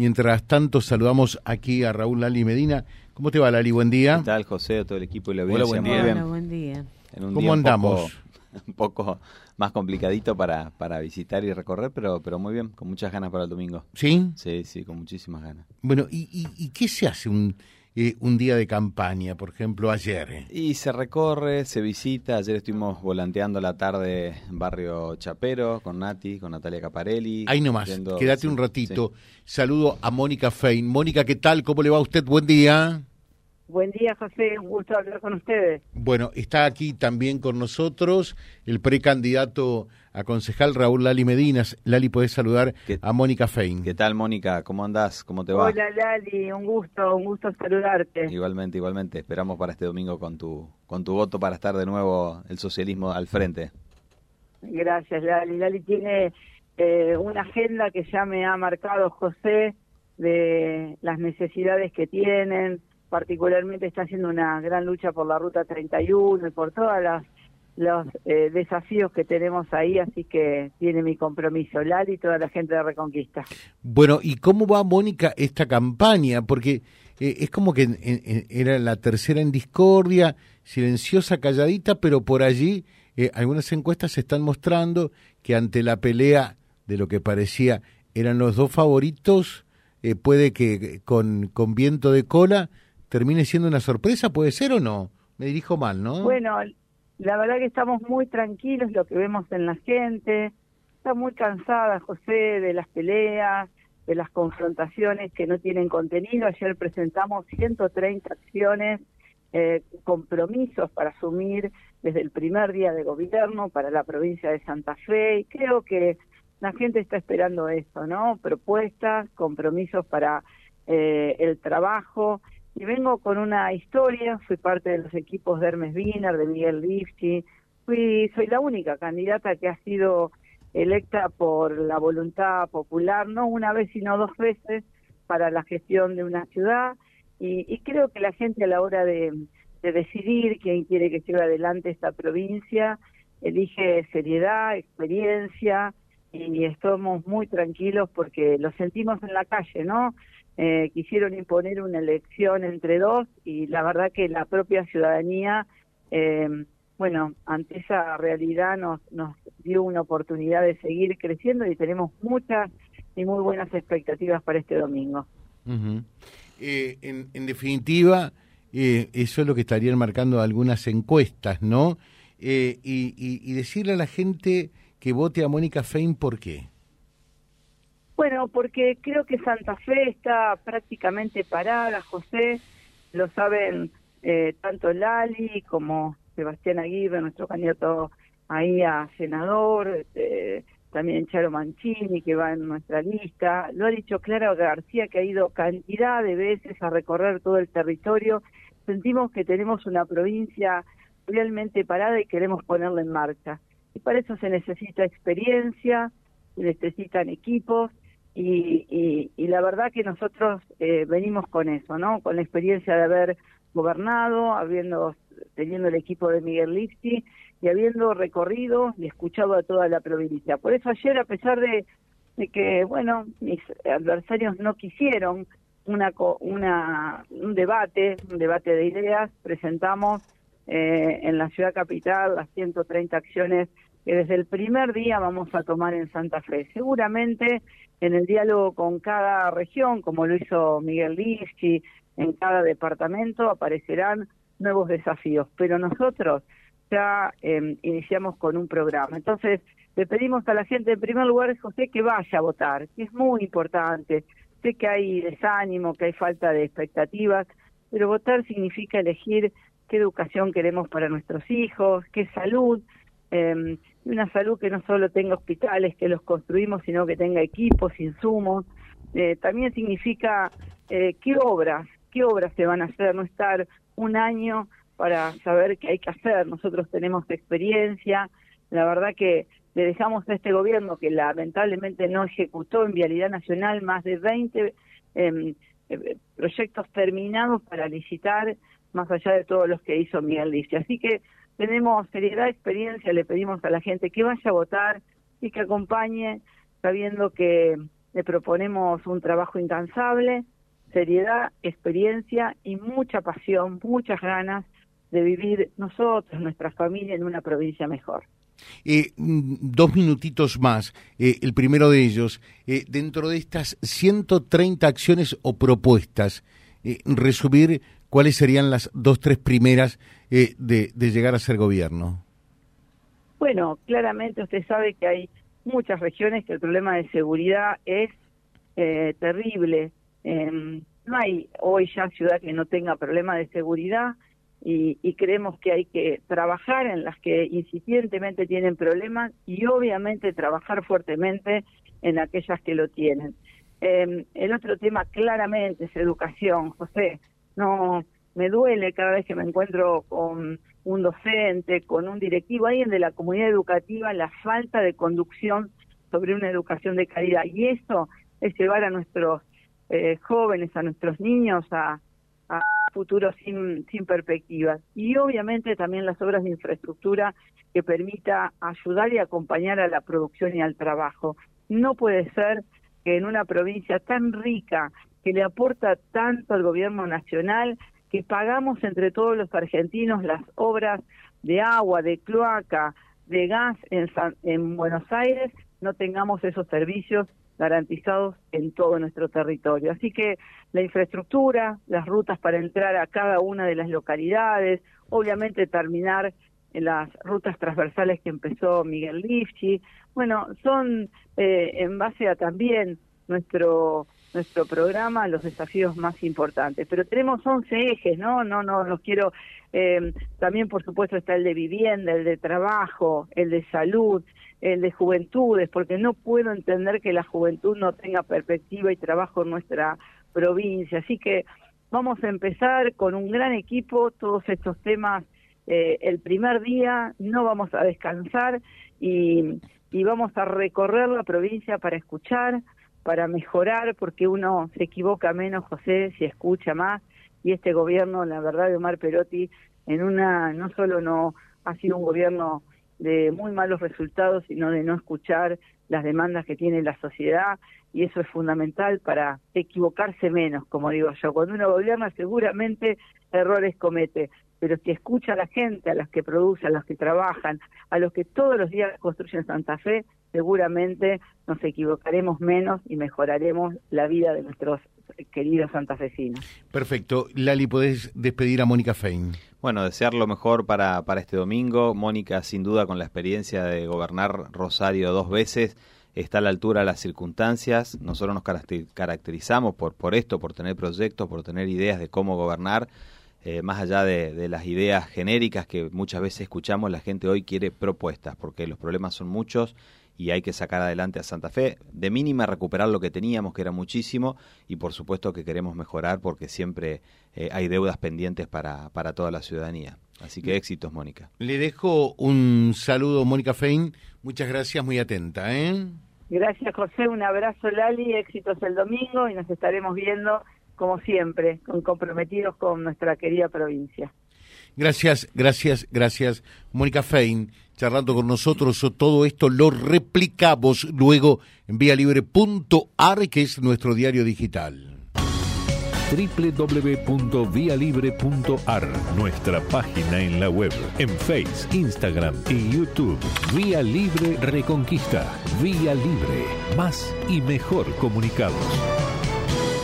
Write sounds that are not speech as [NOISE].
Mientras tanto, saludamos aquí a Raúl Lali Medina. ¿Cómo te va, Lali? Buen día. ¿Qué tal, José? Todo el equipo y la Hola, audiencia. buen día. Muy bien. Hola, buen día. En un ¿Cómo día un andamos? poco- [LAUGHS] Un poco, más complicadito para, para visitar y recorrer, pero, pero muy bien, con muchas ganas para el domingo. ¿Sí? Sí, sí, con muchísimas ganas. Bueno, ¿y, y, y qué se hace un, eh, un día de campaña, por ejemplo, ayer? eh? Y se recorre, se visita. Ayer estuvimos volanteando la tarde en Barrio Chapero con Nati, con Natalia Caparelli. Ahí nomás, quédate un ratito. sí. Saludo a Mónica Fein. Mónica, ¿qué tal? ¿Cómo le va a usted? Buen día. Buen día, José. Un gusto hablar con ustedes. Bueno, está aquí también con nosotros el precandidato a concejal Raúl Lali Medinas. Lali, podés saludar ¿Qué- a Mónica Fein. ¿Qué tal, Mónica? ¿Cómo andás? ¿Cómo te va? Hola, Lali. Un gusto, un gusto saludarte. Igualmente, igualmente. Esperamos para este domingo con tu, con tu voto para estar de nuevo el socialismo al frente. Gracias, Lali. Lali tiene eh, una agenda que ya me ha marcado José de las necesidades que tienen. Particularmente está haciendo una gran lucha por la Ruta 31 y por todas las los eh, desafíos que tenemos ahí, así que tiene mi compromiso, Lali y toda la gente de Reconquista. Bueno, ¿y cómo va, Mónica, esta campaña? Porque eh, es como que en- era la tercera en discordia, silenciosa, calladita, pero por allí eh, algunas encuestas están mostrando que ante la pelea de lo que parecía eran los dos favoritos, eh, puede que con, con viento de cola termine siendo una sorpresa, ¿puede ser o no? Me dirijo mal, ¿no? Bueno, la verdad que estamos muy tranquilos, lo que vemos en la gente. Está muy cansada, José, de las peleas, de las confrontaciones que no tienen contenido. Ayer presentamos 130 acciones, eh, compromisos para asumir desde el primer día de gobierno para la provincia de Santa Fe. Y creo que la gente está esperando eso, ¿no? Propuestas, compromisos para eh, el trabajo y vengo con una historia, fui parte de los equipos de Hermes Wiener, de Miguel Lifchi, fui, soy la única candidata que ha sido electa por la voluntad popular, no una vez sino dos veces, para la gestión de una ciudad, y, y creo que la gente a la hora de, de decidir quién quiere que siga adelante esta provincia, elige seriedad, experiencia, y estamos muy tranquilos porque lo sentimos en la calle, ¿no? Eh, quisieron imponer una elección entre dos y la verdad que la propia ciudadanía, eh, bueno, ante esa realidad nos, nos dio una oportunidad de seguir creciendo y tenemos muchas y muy buenas expectativas para este domingo. En, en definitiva, eh, eso es lo que estarían marcando algunas encuestas, ¿no? Eh, y, y- y decirle a la gente que vote a Mónica Fein, ¿por qué? Bueno, porque creo que Santa Fe está prácticamente parada, José, lo saben eh, tanto Lali como Sebastián Aguirre, nuestro candidato ahí a senador, eh, también Charo Mancini, que va en nuestra lista, lo ha dicho Clara García, que ha ido cantidad de veces a recorrer todo el territorio. Sentimos que tenemos una provincia realmente parada y queremos ponerla en marcha. Y para eso se necesita experiencia, se necesitan equipos, y, y, y la verdad que nosotros eh, venimos con eso, ¿no? Con la experiencia de haber gobernado, habiendo teniendo el equipo de Miguel Lipsi y habiendo recorrido y escuchado a toda la provincia. Por eso ayer, a pesar de, que, bueno, mis adversarios no quisieron una, una un debate, un debate de ideas, presentamos eh, en la ciudad capital las 130 acciones que desde el primer día vamos a tomar en Santa Fe. Seguramente en el diálogo con cada región, como lo hizo Miguel Lizchi, en cada departamento aparecerán nuevos desafíos, pero nosotros ya eh, iniciamos con un programa. Entonces, le pedimos a la gente, en primer lugar, José, que vaya a votar, que es muy importante. Sé que hay desánimo, que hay falta de expectativas, pero votar significa elegir qué educación queremos para nuestros hijos, qué salud, eh, una salud que no solo tenga hospitales, que los construimos, sino que tenga equipos, insumos. Eh, también significa eh, qué obras, qué obras se van a hacer, no estar un año para saber qué hay que hacer. Nosotros tenemos experiencia, la verdad que le dejamos a este gobierno que lamentablemente no ejecutó en Vialidad Nacional más de 20 eh, eh, proyectos terminados para licitar, más allá de todos los que hizo Miguel Lice. Así que tenemos seriedad, experiencia, le pedimos a la gente que vaya a votar y que acompañe, sabiendo que le proponemos un trabajo incansable, seriedad, experiencia y mucha pasión, muchas ganas de vivir nosotros, nuestra familia, en una provincia mejor. Eh, mm, dos minutitos más. Eh, el primero de ellos, eh, dentro de estas 130 acciones o propuestas, resumir cuáles serían las dos, tres primeras de, de, llegar a ser gobierno. Bueno, claramente usted sabe que hay muchas regiones que el problema de seguridad es terrible. Em, no hay hoy ya ciudad que no tenga problema de seguridad y, creemos que hay que trabajar en las que incipientemente tienen problemas y obviamente trabajar fuertemente en aquellas que lo tienen. Eh, el otro tema claramente es educación, José. No me duele cada vez que me encuentro con un docente, con un directivo, alguien de la comunidad educativa, la falta de conducción sobre una educación de calidad. Y eso es llevar a nuestros eh, jóvenes, a nuestros niños a, a futuro sin, sin perspectivas. Y obviamente también las obras de infraestructura que permita ayudar y acompañar a la producción y al trabajo. No puede ser que en una provincia tan rica, que le aporta tanto al gobierno nacional, que pagamos entre todos los argentinos las obras de agua, de cloaca, de gas en, en Buenos Aires, no tengamos esos servicios garantizados en todo nuestro territorio. Así que la infraestructura, las rutas para entrar a cada una de las localidades, obviamente terminar en las rutas transversales que empezó Miguel Lifchi, bueno, son eh, en base a también nuestro nuestro programa los desafíos más importantes. Pero tenemos 11 ejes, ¿no? No, no los quiero. Eh, también, por supuesto, está el de vivienda, el de trabajo, el de salud, el de juventudes, porque no puedo entender que la juventud no tenga perspectiva y trabajo en nuestra provincia. Así que vamos a empezar con un gran equipo, todos estos temas eh, el primer día, no vamos a descansar y, y vamos a recorrer la provincia para escuchar, para mejorar, porque uno se equivoca menos, José, si escucha más, y este gobierno, la verdad, de Omar Perotti, en una, no solo no ha sido un gobierno de muy malos resultados, sino de no escuchar las demandas que tiene la sociedad y eso es fundamental para equivocarse menos, como digo yo. Cuando uno gobierna seguramente errores comete, pero si escucha a la gente, a los que producen, a los que trabajan, a los que todos los días construyen Santa Fe, seguramente nos equivocaremos menos y mejoraremos la vida de nuestros queridos santafesinos. Perfecto. Lali, podés despedir a Mónica Fein. Bueno, desear lo mejor para, para este domingo. Mónica, sin duda, con la experiencia de gobernar Rosario dos veces, está a la altura de las circunstancias. Nosotros nos caracterizamos por, por esto, por tener proyectos, por tener ideas de cómo gobernar. Eh, más allá de, de, las ideas genéricas que muchas veces escuchamos, la gente hoy quiere propuestas, porque los problemas son muchos y hay que sacar adelante a Santa Fe. De mínima recuperar lo que teníamos, que era muchísimo, y por supuesto que queremos mejorar porque siempre eh, hay deudas pendientes para, para toda la ciudadanía. Así que éxitos, Mónica. Le dejo un saludo, Mónica Fein. Muchas gracias, muy atenta. ¿eh? Gracias, José. Un abrazo, Lali. Éxitos el domingo y nos estaremos viendo, como siempre, comprometidos con nuestra querida provincia. Gracias, gracias, gracias, Mónica Fein, charlando con nosotros. Todo esto lo replicamos luego en vialibre.ar, que es nuestro diario digital www.vialibre.ar, nuestra página en la web, en Face, Instagram y YouTube. Vía Libre Reconquista. Vía Libre. Más y mejor comunicados.